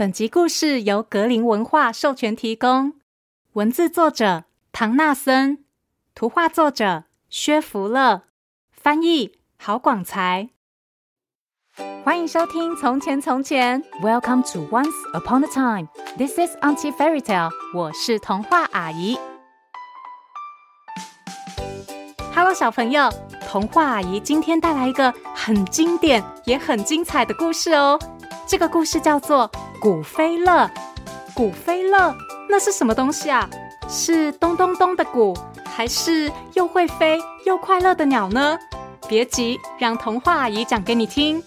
本集故事由格林文化授权提供，文字作者唐纳森，图画作者薛福乐，翻译郝广才。欢迎收听《从前从前》，Welcome to Once Upon a Time。This is Auntie Fairy Tale。我是童话阿姨。Hello，小朋友，童话阿姨今天带来一个很经典也很精彩的故事哦。这个故事叫做。古飞乐，古飞乐，那是什么东西啊？是咚咚咚的鼓，还是又会飞又快乐的鸟呢？别急，让童话阿姨讲给你听。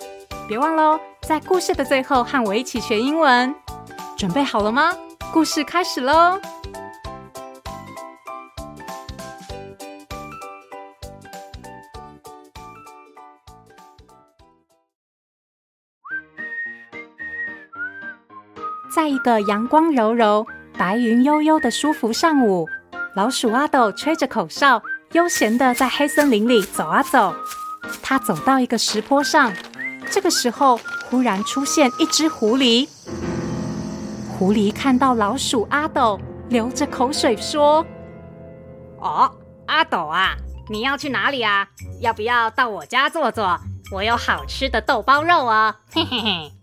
别忘喽，在故事的最后和我一起学英文。准备好了吗？故事开始喽！在一个阳光柔柔、白云悠悠的舒服上午，老鼠阿斗吹着口哨，悠闲地在黑森林里走啊走。他走到一个石坡上，这个时候忽然出现一只狐狸。狐狸看到老鼠阿斗，流着口水说：“哦，阿斗啊，你要去哪里啊？要不要到我家坐坐？我有好吃的豆包肉哦。”嘿嘿嘿。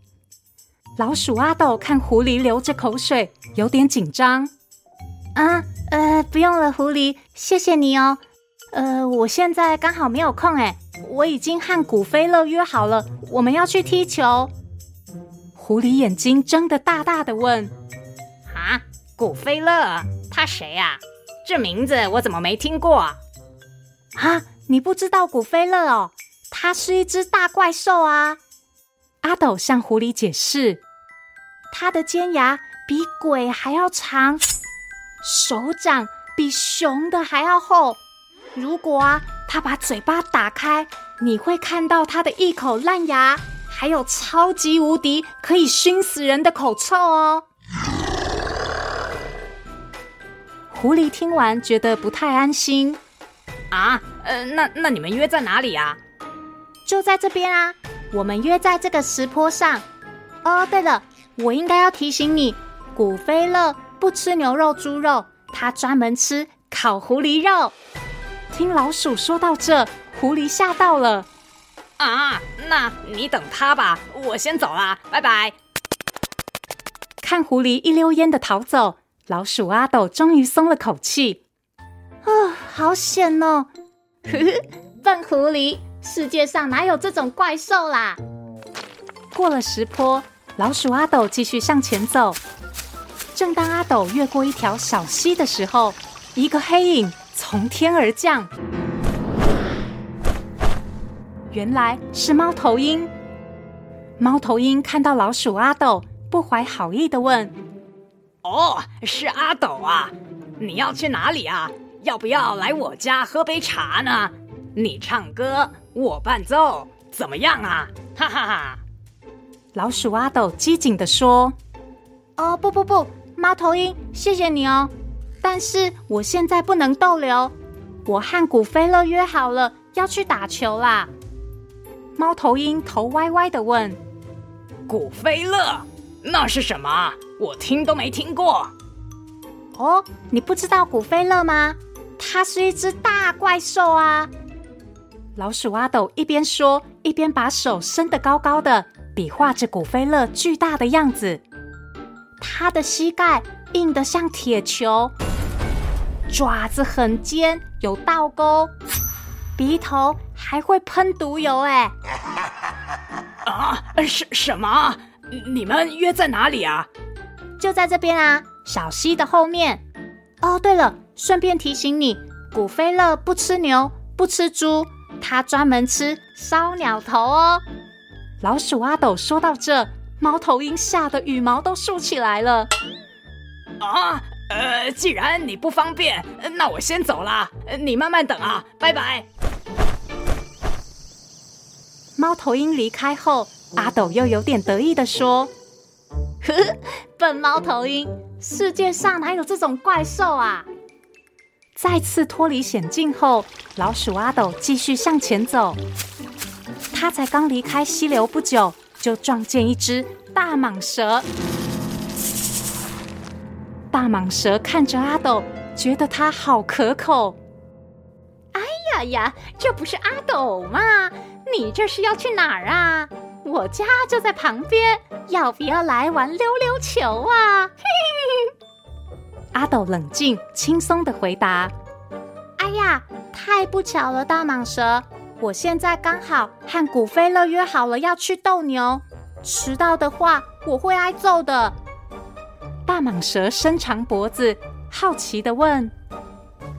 老鼠阿斗看狐狸流着口水，有点紧张。啊，呃，不用了，狐狸，谢谢你哦。呃，我现在刚好没有空，哎，我已经和古飞乐约好了，我们要去踢球。狐狸眼睛睁得大大的问：“啊，古飞乐，他谁呀？这名字我怎么没听过？啊，你不知道古飞乐哦？他是一只大怪兽啊。”阿斗向狐狸解释。它的尖牙比鬼还要长，手掌比熊的还要厚。如果啊，它把嘴巴打开，你会看到它的一口烂牙，还有超级无敌可以熏死人的口臭哦。狐狸听完觉得不太安心。啊，呃，那那你们约在哪里啊？就在这边啊，我们约在这个石坡上。哦，对了。我应该要提醒你，古飞乐不吃牛肉、猪肉，他专门吃烤狐狸肉。听老鼠说到这，狐狸吓到了。啊，那你等他吧，我先走啦，拜拜。看狐狸一溜烟的逃走，老鼠阿斗终于松了口气。啊，好险哦！呵呵，笨狐狸，世界上哪有这种怪兽啦？过了石坡。老鼠阿斗继续向前走。正当阿斗越过一条小溪的时候，一个黑影从天而降。原来是猫头鹰。猫头鹰看到老鼠阿斗，不怀好意地问：“哦，是阿斗啊，你要去哪里啊？要不要来我家喝杯茶呢？你唱歌，我伴奏，怎么样啊？哈哈哈！”老鼠阿斗机警地说：“哦，不不不，猫头鹰，谢谢你哦，但是我现在不能逗留，我和古飞乐约好了要去打球啦。”猫头鹰头歪歪的问：“古飞乐，那是什么？我听都没听过。”哦，你不知道古飞乐吗？它是一只大怪兽啊！老鼠阿斗一边说，一边把手伸得高高的。比划着古飞乐巨大的样子，他的膝盖硬得像铁球，爪子很尖，有倒钩，鼻头还会喷毒油。哎，啊，什什么？你们约在哪里啊？就在这边啊，小溪的后面。哦，对了，顺便提醒你，古飞乐不吃牛，不吃猪，他专门吃烧鸟头哦。老鼠阿斗说到这，猫头鹰吓得羽毛都竖起来了。啊，呃，既然你不方便，那我先走了。你慢慢等啊，拜拜。猫头鹰离开后，阿斗又有点得意的说：“呵呵，笨猫头鹰，世界上哪有这种怪兽啊？”再次脱离险境后，老鼠阿斗继续向前走。他才刚离开溪流不久，就撞见一只大蟒蛇。大蟒蛇看着阿斗，觉得它好可口。哎呀呀，这不是阿斗吗？你这是要去哪儿啊？我家就在旁边，要不要来玩溜溜球啊？嘿嘿嘿。阿斗冷静轻松的回答：“哎呀，太不巧了，大蟒蛇，我现在刚好和古飞乐约好了要去斗牛，迟到的话我会挨揍的。”大蟒蛇伸长脖子，好奇的问：“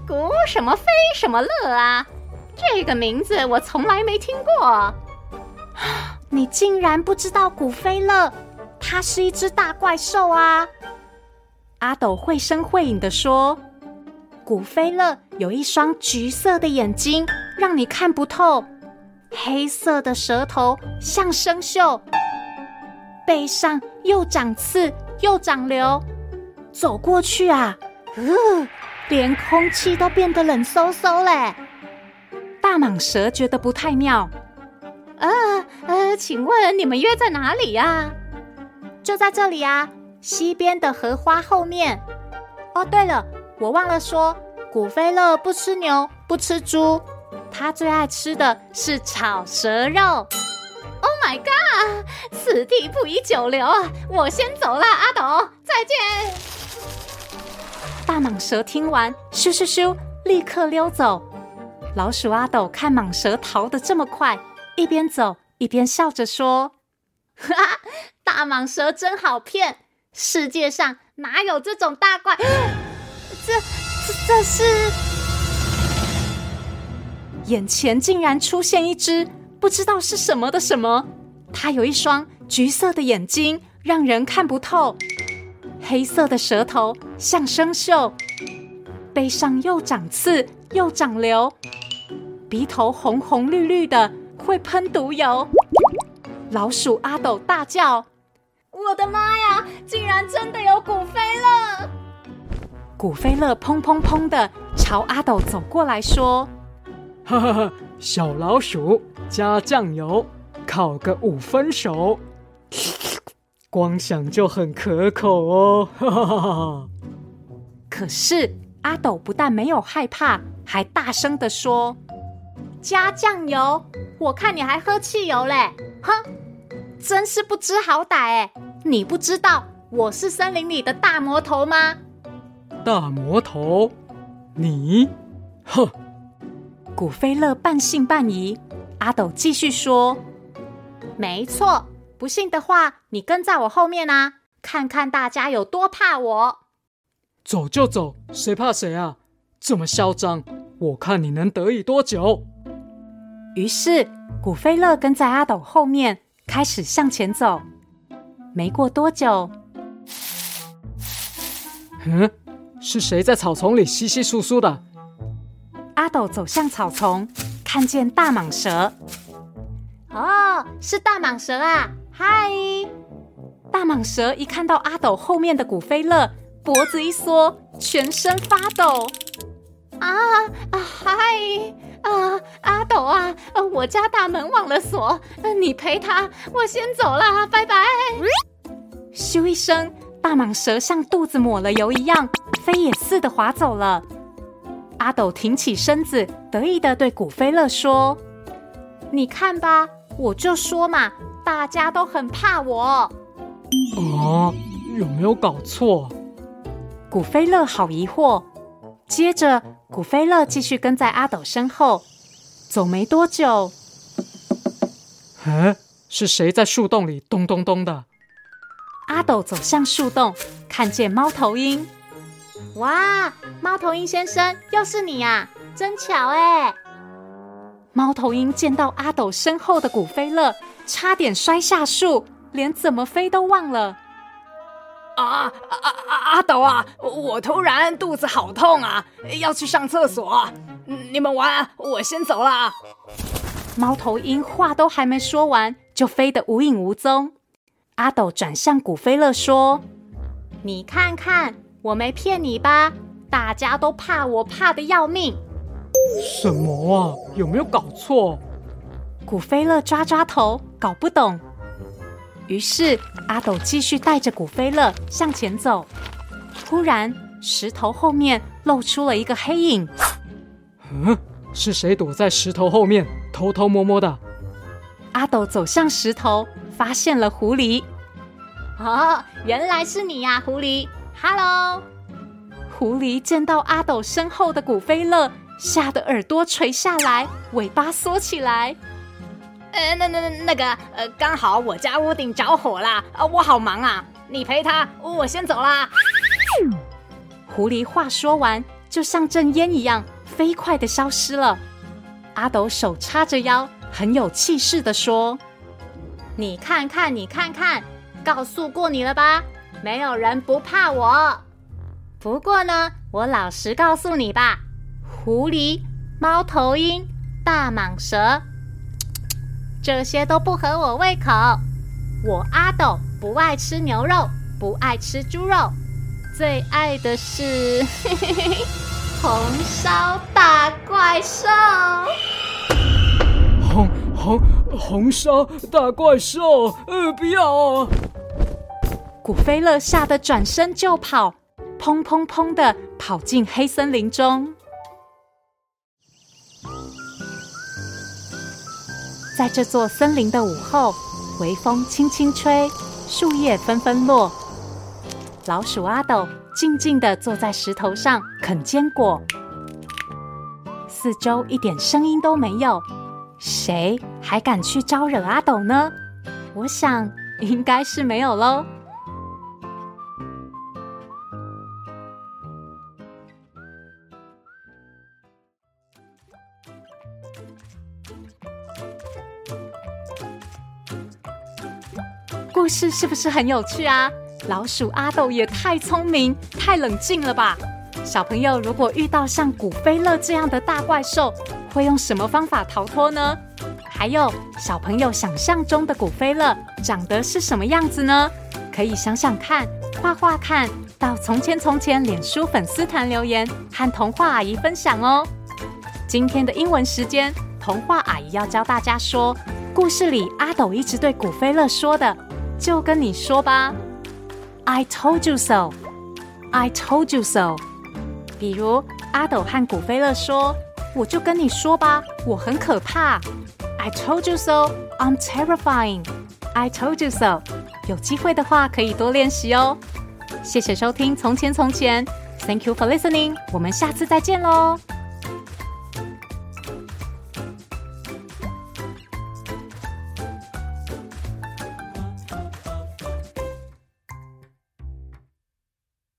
古什么飞什么乐啊？这个名字我从来没听过。你竟然不知道古飞乐？它是一只大怪兽啊！”阿斗绘声绘影的说：“古飞乐有一双橘色的眼睛，让你看不透；黑色的舌头像生锈，背上又长刺。”又长瘤，走过去啊，呃，连空气都变得冷飕飕嘞。大蟒蛇觉得不太妙，呃呃，请问你们约在哪里呀？就在这里啊，西边的荷花后面。哦，对了，我忘了说，古飞乐不吃牛，不吃猪，他最爱吃的是炒蛇肉。Oh my god！此地不宜久留啊，我先走了，阿斗，再见。大蟒蛇听完，咻咻咻，立刻溜走。老鼠阿斗看蟒蛇逃得这么快，一边走一边笑着说：“哈哈，大蟒蛇真好骗，世界上哪有这种大怪？这、这、这是……眼前竟然出现一只。”不知道是什么的什么，它有一双橘色的眼睛，让人看不透；黑色的舌头像生锈，背上又长刺又长瘤，鼻头红红绿绿的，会喷毒油。老鼠阿斗大叫：“我的妈呀！竟然真的有古飞乐！”古飞乐砰砰砰的朝阿斗走过来说：“哈哈哈，小老鼠。”加酱油，烤个五分熟，光想就很可口哦！哈哈哈哈。可是阿斗不但没有害怕，还大声的说：“加酱油，我看你还喝汽油嘞！哼，真是不知好歹哎！你不知道我是森林里的大魔头吗？大魔头，你，哼！”古菲勒半信半疑。阿斗继续说：“没错，不信的话，你跟在我后面啊，看看大家有多怕我。走就走，谁怕谁啊？这么嚣张，我看你能得意多久？”于是，古菲勒跟在阿斗后面，开始向前走。没过多久，嗯，是谁在草丛里稀稀疏疏的？阿斗走向草丛。看见大蟒蛇，哦，是大蟒蛇啊！嗨，大蟒蛇一看到阿斗后面的古飞乐，脖子一缩，全身发抖。啊啊嗨啊，阿斗啊，我家大门忘了锁，你陪他，我先走了，拜拜。咻一声，大蟒蛇像肚子抹了油一样，飞也似的滑走了。阿斗挺起身子，得意的对古飞乐说：“你看吧，我就说嘛，大家都很怕我。”啊，有没有搞错？古飞乐好疑惑。接着，古飞乐继续跟在阿斗身后，走没多久，哎，是谁在树洞里咚咚咚的？阿斗走向树洞，看见猫头鹰。哇，猫头鹰先生，又是你呀！真巧哎！猫头鹰见到阿斗身后的古飞乐，差点摔下树，连怎么飞都忘了。啊啊啊！阿斗啊，我突然肚子好痛啊，要去上厕所。你们玩，我先走了。猫头鹰话都还没说完，就飞得无影无踪。阿斗转向古飞乐说：“你看看。”我没骗你吧？大家都怕我，怕的要命。什么啊？有没有搞错？古飞乐抓抓头，搞不懂。于是阿斗继续带着古飞乐向前走。突然，石头后面露出了一个黑影。嗯，是谁躲在石头后面偷偷摸摸的？阿斗走向石头，发现了狐狸。哦，原来是你呀，狐狸！Hello。狐狸见到阿斗身后的古飞乐，吓得耳朵垂下来，尾巴缩起来。呃，那那那那个，呃，刚好我家屋顶着火啦，啊，我好忙啊，你陪他，我先走啦。狐狸话说完，就像阵烟一样，飞快的消失了。阿斗手叉着腰，很有气势的说：“你看看，你看看，告诉过你了吧？没有人不怕我。”不过呢，我老实告诉你吧，狐狸、猫头鹰、大蟒蛇，这些都不合我胃口。我阿斗不爱吃牛肉，不爱吃猪肉，最爱的是 红烧大怪兽。红红红烧大怪兽，呃，不要啊！古菲勒吓得转身就跑。砰砰砰的跑进黑森林中，在这座森林的午后，微风轻轻吹，树叶纷纷落。老鼠阿斗静静地坐在石头上啃坚果，四周一点声音都没有。谁还敢去招惹阿斗呢？我想应该是没有喽。故事是不是很有趣啊？老鼠阿斗也太聪明、太冷静了吧！小朋友，如果遇到像古飞乐这样的大怪兽，会用什么方法逃脱呢？还有，小朋友想象中的古飞乐长得是什么样子呢？可以想想看，画画看，到从前从前脸书粉丝团留言，和童话阿姨分享哦。今天的英文时间，童话阿姨要教大家说故事里阿斗一直对古飞乐说的。就跟你说吧，I told you so. I told you so. 比如阿斗和古飞乐说：“我就跟你说吧，我很可怕。” I told you so. I'm terrifying. I told you so. 有机会的话可以多练习哦。谢谢收听《从前从前》，Thank you for listening. 我们下次再见喽。